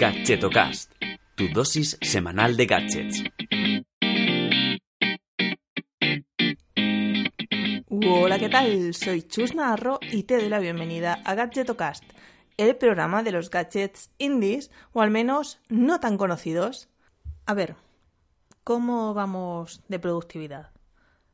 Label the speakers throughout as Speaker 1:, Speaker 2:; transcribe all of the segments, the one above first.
Speaker 1: Gadgetocast, tu dosis semanal de gadgets.
Speaker 2: Hola, ¿qué tal? Soy Chus Narro y te doy la bienvenida a Gadgetocast, el programa de los gadgets indies, o al menos no tan conocidos. A ver, ¿cómo vamos de productividad?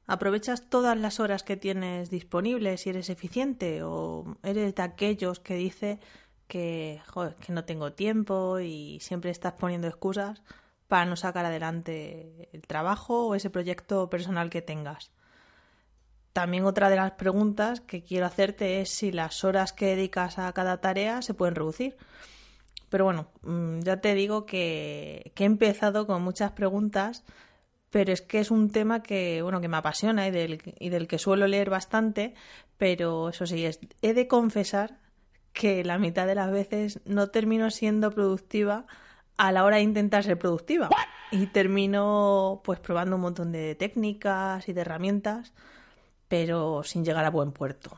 Speaker 2: ¿Aprovechas todas las horas que tienes disponibles y eres eficiente? ¿O eres de aquellos que dice que, que no tengo tiempo y siempre estás poniendo excusas para no sacar adelante el trabajo o ese proyecto personal que tengas? También otra de las preguntas que quiero hacerte es si las horas que dedicas a cada tarea se pueden reducir. Pero bueno, mm, ya te digo que, he empezado con muchas preguntas, pero es que es un tema que, bueno, que me apasiona y del, y del que suelo leer bastante, pero eso sí, es, he de confesar que la mitad de las veces no termino siendo productiva a la hora de intentar ser productiva. Y termino pues probando un montón de técnicas y de herramientas pero sin llegar a buen puerto.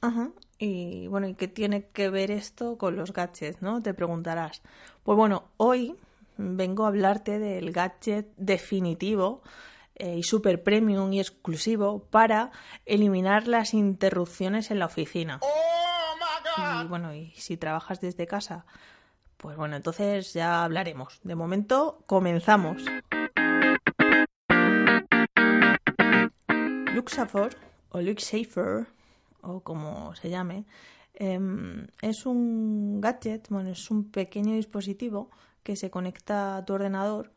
Speaker 2: Ajá. Y bueno, ¿y qué tiene que ver esto con los gadgets, no? Te preguntarás. Pues bueno, hoy vengo a hablarte del gadget definitivo eh, y super premium y exclusivo para eliminar las interrupciones en la oficina. Oh, y bueno, y si trabajas desde casa, pues bueno, entonces ya hablaremos. De momento, comenzamos. Luxafor o LuxSafer o como se llame em, es un gadget, bueno, es un pequeño dispositivo que se conecta a tu ordenador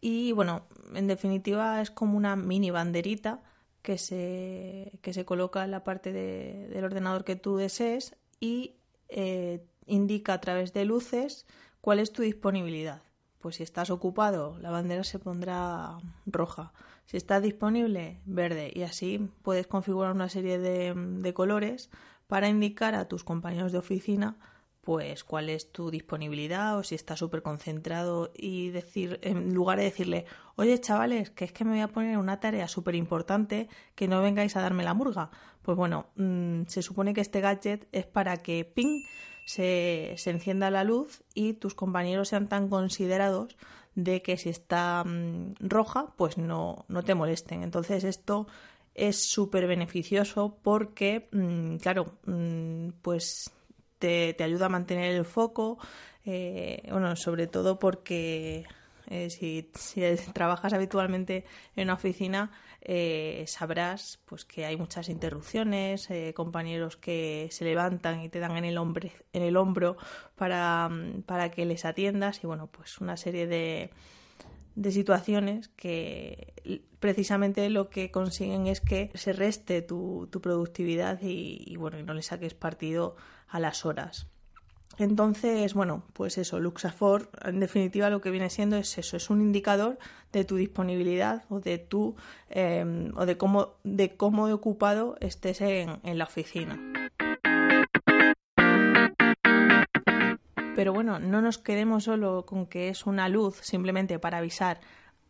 Speaker 2: y bueno, en definitiva es como una mini banderita que se, que se coloca en la parte del ordenador que tú desees y eh, indica a través de luces cuál es tu disponibilidad. Pues si estás ocupado, la bandera se pondrá roja. Si está disponible, verde. Y así puedes configurar una serie de, colores para indicar a tus compañeros de oficina pues cuál es tu disponibilidad o si está súper concentrado y decir, en lugar de decirle, oye chavales, que es que me voy a poner una tarea súper importante, que no vengáis a darme la murga. Pues bueno, mm, se supone que este gadget es para que ping se, se encienda la luz y tus compañeros sean tan considerados de que si está mm, roja, pues no, no te molesten. Entonces esto es súper beneficioso porque, mm, claro, pues te, ayuda a mantener el foco, eh, bueno, sobre todo porque eh, si, si, trabajas habitualmente en una oficina, eh, sabrás pues que hay muchas interrupciones, eh, compañeros que se levantan y te dan en el, hombre, en el hombro para, para que les atiendas y bueno, pues una serie de, de situaciones que precisamente lo que consiguen es que se reste tu, tu productividad y, y, bueno, y no le saques partido a las horas. Entonces, bueno, pues eso, Luxafor, en definitiva lo que viene siendo es eso, es un indicador de tu disponibilidad o de tu em, o de cómo de cómo ocupado estés en, en la oficina. Pero bueno, no nos quedemos solo con que es una luz simplemente para avisar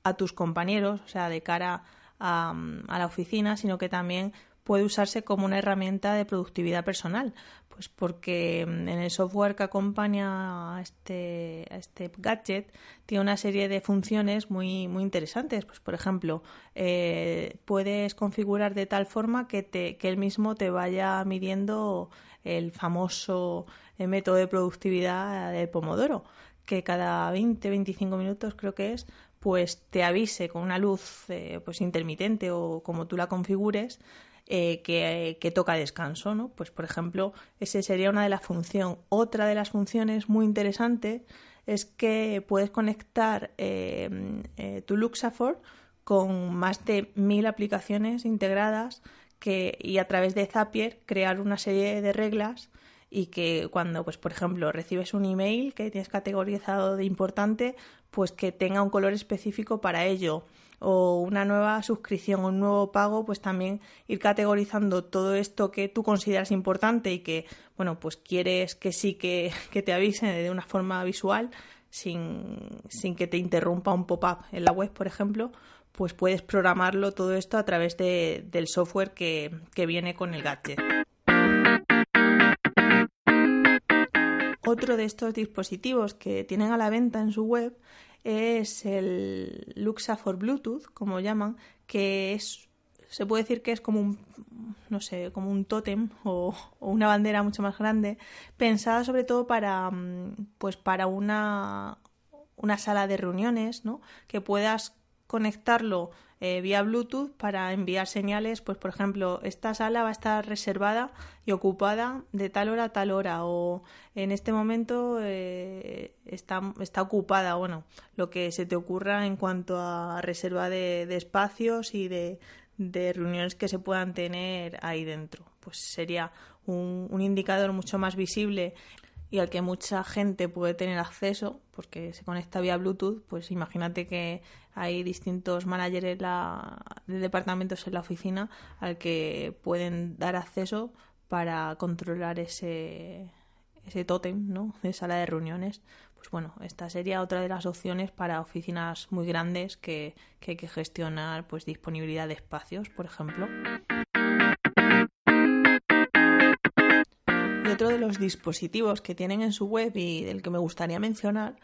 Speaker 2: a tus compañeros, o sea, de cara a, a la oficina, sino que también puede usarse como una herramienta de productividad personal, pues porque mm, en el software que acompaña a este, este gadget tiene una serie de funciones muy, muy interesantes. Pues, por ejemplo, eh, puedes configurar de tal forma que, te, que él mismo te vaya midiendo el famoso eh, método de productividad del Pomodoro, que cada 20-25 minutos creo que es, pues te avise con una luz eh, pues intermitente o como tú la configures eh, que, toca descanso, ¿no? Pues por ejemplo, ese sería una de las funciones. Otra de las funciones muy interesante es que puedes conectar eh, eh, tu Luxafor con más de mil aplicaciones integradas que, y a través de Zapier crear una serie de reglas y que cuando, pues, por ejemplo, recibes un email que tienes categorizado de importante, pues que tenga un color específico para ello o una nueva suscripción o un nuevo pago, pues también ir categorizando todo esto que tú consideras importante y que, bueno, pues quieres que sí que, te avisen de una forma visual sin, que te interrumpa un pop-up en la web, por ejemplo, pues puedes programarlo todo esto a través de, del software que, que viene con el gadget. Otro de estos dispositivos que tienen a la venta en su web es el Luxa for Bluetooth, como llaman, que es se puede decir que es como un no sé, como un tótem o, una bandera mucho más grande, pensada sobre todo para mm, pues para una una sala de reuniones, ¿no? Que puedas conectarlo eh, vía Bluetooth para enviar señales, pues por ejemplo, esta sala va a estar reservada y ocupada de tal hora a tal hora o en este momento eh, está, está ocupada, bueno, lo que se te ocurra en cuanto a reserva de, espacios y de, de, reuniones que se puedan tener ahí dentro. Pues sería un, un indicador mucho más visible y al que mucha gente puede tener acceso porque se conecta vía Bluetooth, pues imagínate que hay distintos managers de departamentos en la oficina al que pueden dar acceso para controlar ese, ese tótem ¿no? de sala de reuniones. Pues bueno, esta sería otra de las opciones para oficinas muy grandes que, que hay que gestionar pues disponibilidad de espacios, por ejemplo. Y otro de los dispositivos que tienen en su web y del que me gustaría mencionar,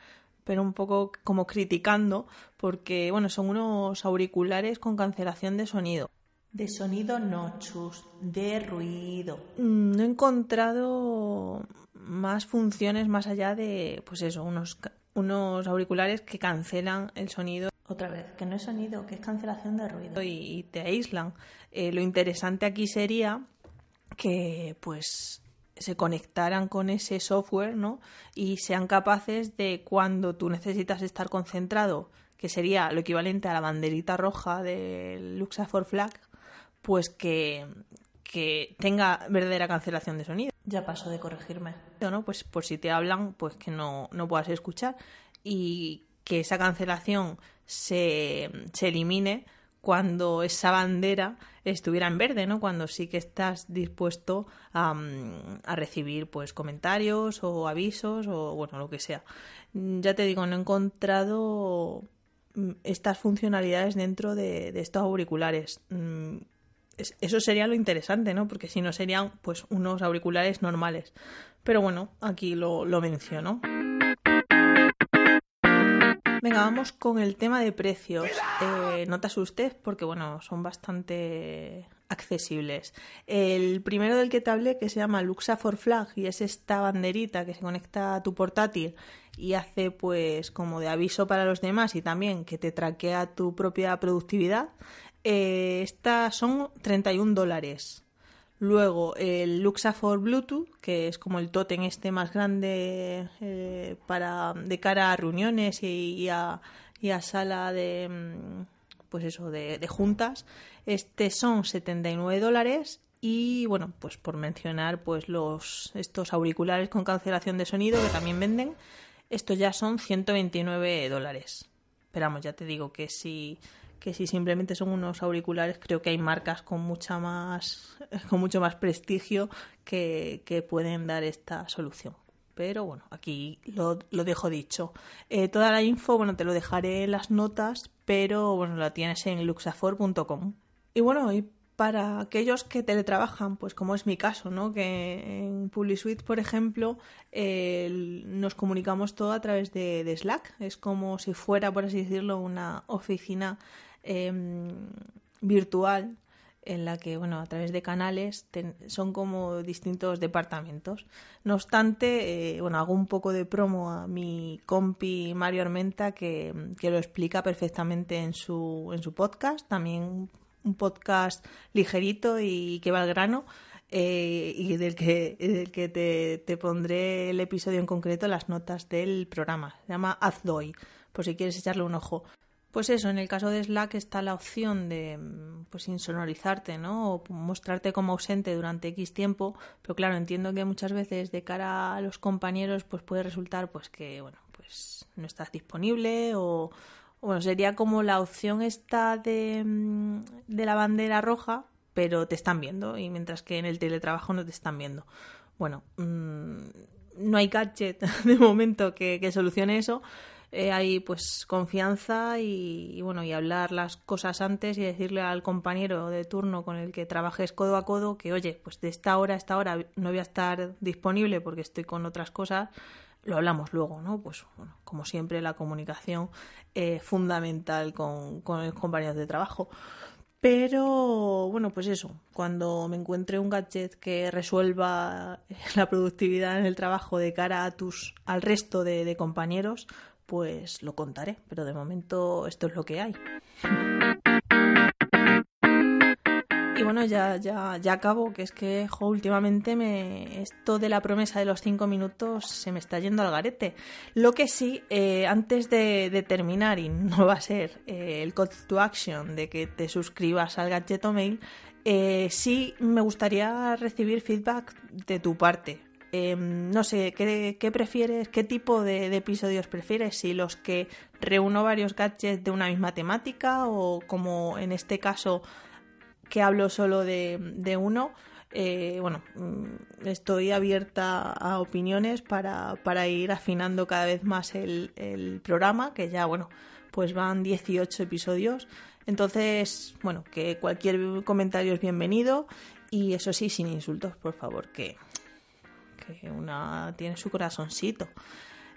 Speaker 2: pero un poco como criticando, porque bueno, son unos auriculares con cancelación de sonido.
Speaker 3: De sonido no, chus, de ruido.
Speaker 2: Mm, no he encontrado más funciones más allá de, pues eso, unos, unos auriculares que cancelan el sonido.
Speaker 3: Otra vez, que no es sonido, que es cancelación de ruido.
Speaker 2: Y, te aíslan. Eh, lo interesante aquí sería que, pues, se conectaran con ese software, ¿no? Y sean capaces de cuando tú necesitas estar concentrado, que sería lo equivalente a la banderita roja del Luxa for Flag, pues que, que tenga verdadera cancelación de sonido.
Speaker 3: Ya paso de corregirme.
Speaker 2: ¿no? Pues por si te hablan, pues que no, no puedas escuchar y que esa cancelación se, se elimine cuando esa bandera estuviera en verde, ¿no? Cuando sí que estás dispuesto a, recibir pues comentarios o avisos o bueno, lo que sea. Ya te digo, no he encontrado mm, estas funcionalidades dentro de, estos auriculares. Mm, eso sería lo interesante, ¿no? Porque si no serían pues unos auriculares normales. Pero bueno, aquí lo, lo menciono. Venga, vamos con el tema de precios. Eh, no te asustes porque, bueno, son bastante accesibles. El primero del que te hablé, que se llama Luxa for Flag, y es esta banderita que se conecta a tu portátil y hace pues como de aviso para los demás y también que te traquea tu propia productividad. Eh, estas son 31 dólares. Luego el Luxa for Bluetooth, que es como el totem este más grande eh, para de cara a reuniones y, a, sala de mm, pues eso de, juntas. Este son 79 dólares y bueno pues por mencionar pues los estos auriculares con cancelación de sonido que también venden estos ya son 129 dólares. Esperamos, ya te digo que si que si simplemente son unos auriculares, creo que hay marcas con mucha más, con mucho más prestigio que, pueden dar esta solución. Pero bueno, aquí lo, dejo dicho. Eh, toda la info, bueno, te lo dejaré en las notas, pero bueno, la tienes en luxafor.com. Y bueno, y para aquellos que teletrabajan, pues como es mi caso, ¿no? Que en PubliSuite, por ejemplo, nos comunicamos todo a través de, Slack. Es como si fuera, por así decirlo, una oficina Em, virtual en la que, bueno, a través de canales son como distintos departamentos. No obstante, eh, bueno, hago un poco de promo a mi compi Mario Armenta que, lo explica perfectamente en su, en su podcast, también un podcast ligerito y que va al grano. Eh, y del que, del que te, te, pondré el episodio en concreto, las notas del programa. Se llama Azdoy, por si quieres echarle un ojo. Pues eso, en el caso de Slack está la opción de pues insonorizarte, ¿no? O mostrarte como ausente durante X tiempo, pero claro, entiendo que muchas veces de cara a los compañeros pues puede resultar pues que bueno, pues no estás disponible o bueno, sería como la opción esta de, mm, de la bandera roja, pero te están viendo y mientras que en el teletrabajo no te están viendo. Bueno, mm, no hay gadget de momento que, que solucione eso, eh, hay pues confianza y, bueno, y hablar las cosas antes y decirle al compañero de turno con el que trabajes codo a codo que, oye, pues de esta hora a esta hora no voy a estar disponible porque estoy con otras cosas, lo hablamos luego, ¿no? Pues bueno, como siempre la comunicación es fundamental con, con los compañeros de trabajo. Pero bueno, pues eso, cuando me encuentre un gadget que resuelva la productividad en el trabajo de cara a tus, al resto de, de compañeros, pues lo contaré. Pero de momento esto es lo que hay. Y bueno, ya, ya, ya acabo, que es que últimamente me, esto de la promesa de los cinco minutos se me está yendo al garete. Lo que sí, eh, antes de, terminar, y no va a ser eh, el call to action de que te suscribas al Gadgeto Mail, eh, sí me gustaría recibir feedback de tu parte. Em, no sé, ¿qué, prefieres? ¿Qué tipo de, episodios prefieres? Si los que reúno varios gadgets de una misma temática o como en este caso que hablo solo de, uno. Eh, bueno, mm, estoy abierta a opiniones para, ir afinando cada vez más el, programa, que ya, bueno, pues van 18 episodios. Entonces, bueno, que cualquier comentario es bienvenido y eso sí, sin insultos, por favor, que, una tiene su corazoncito.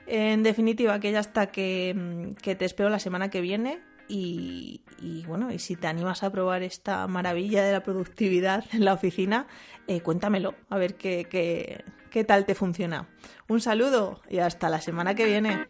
Speaker 2: En definitiva, que ya está, que, que te espero la semana que viene y, bueno, y si te animas a probar esta maravilla de la productividad en la oficina, eh, cuéntamelo, a ver qué, qué, qué tal te funciona. Un saludo y hasta la semana que viene.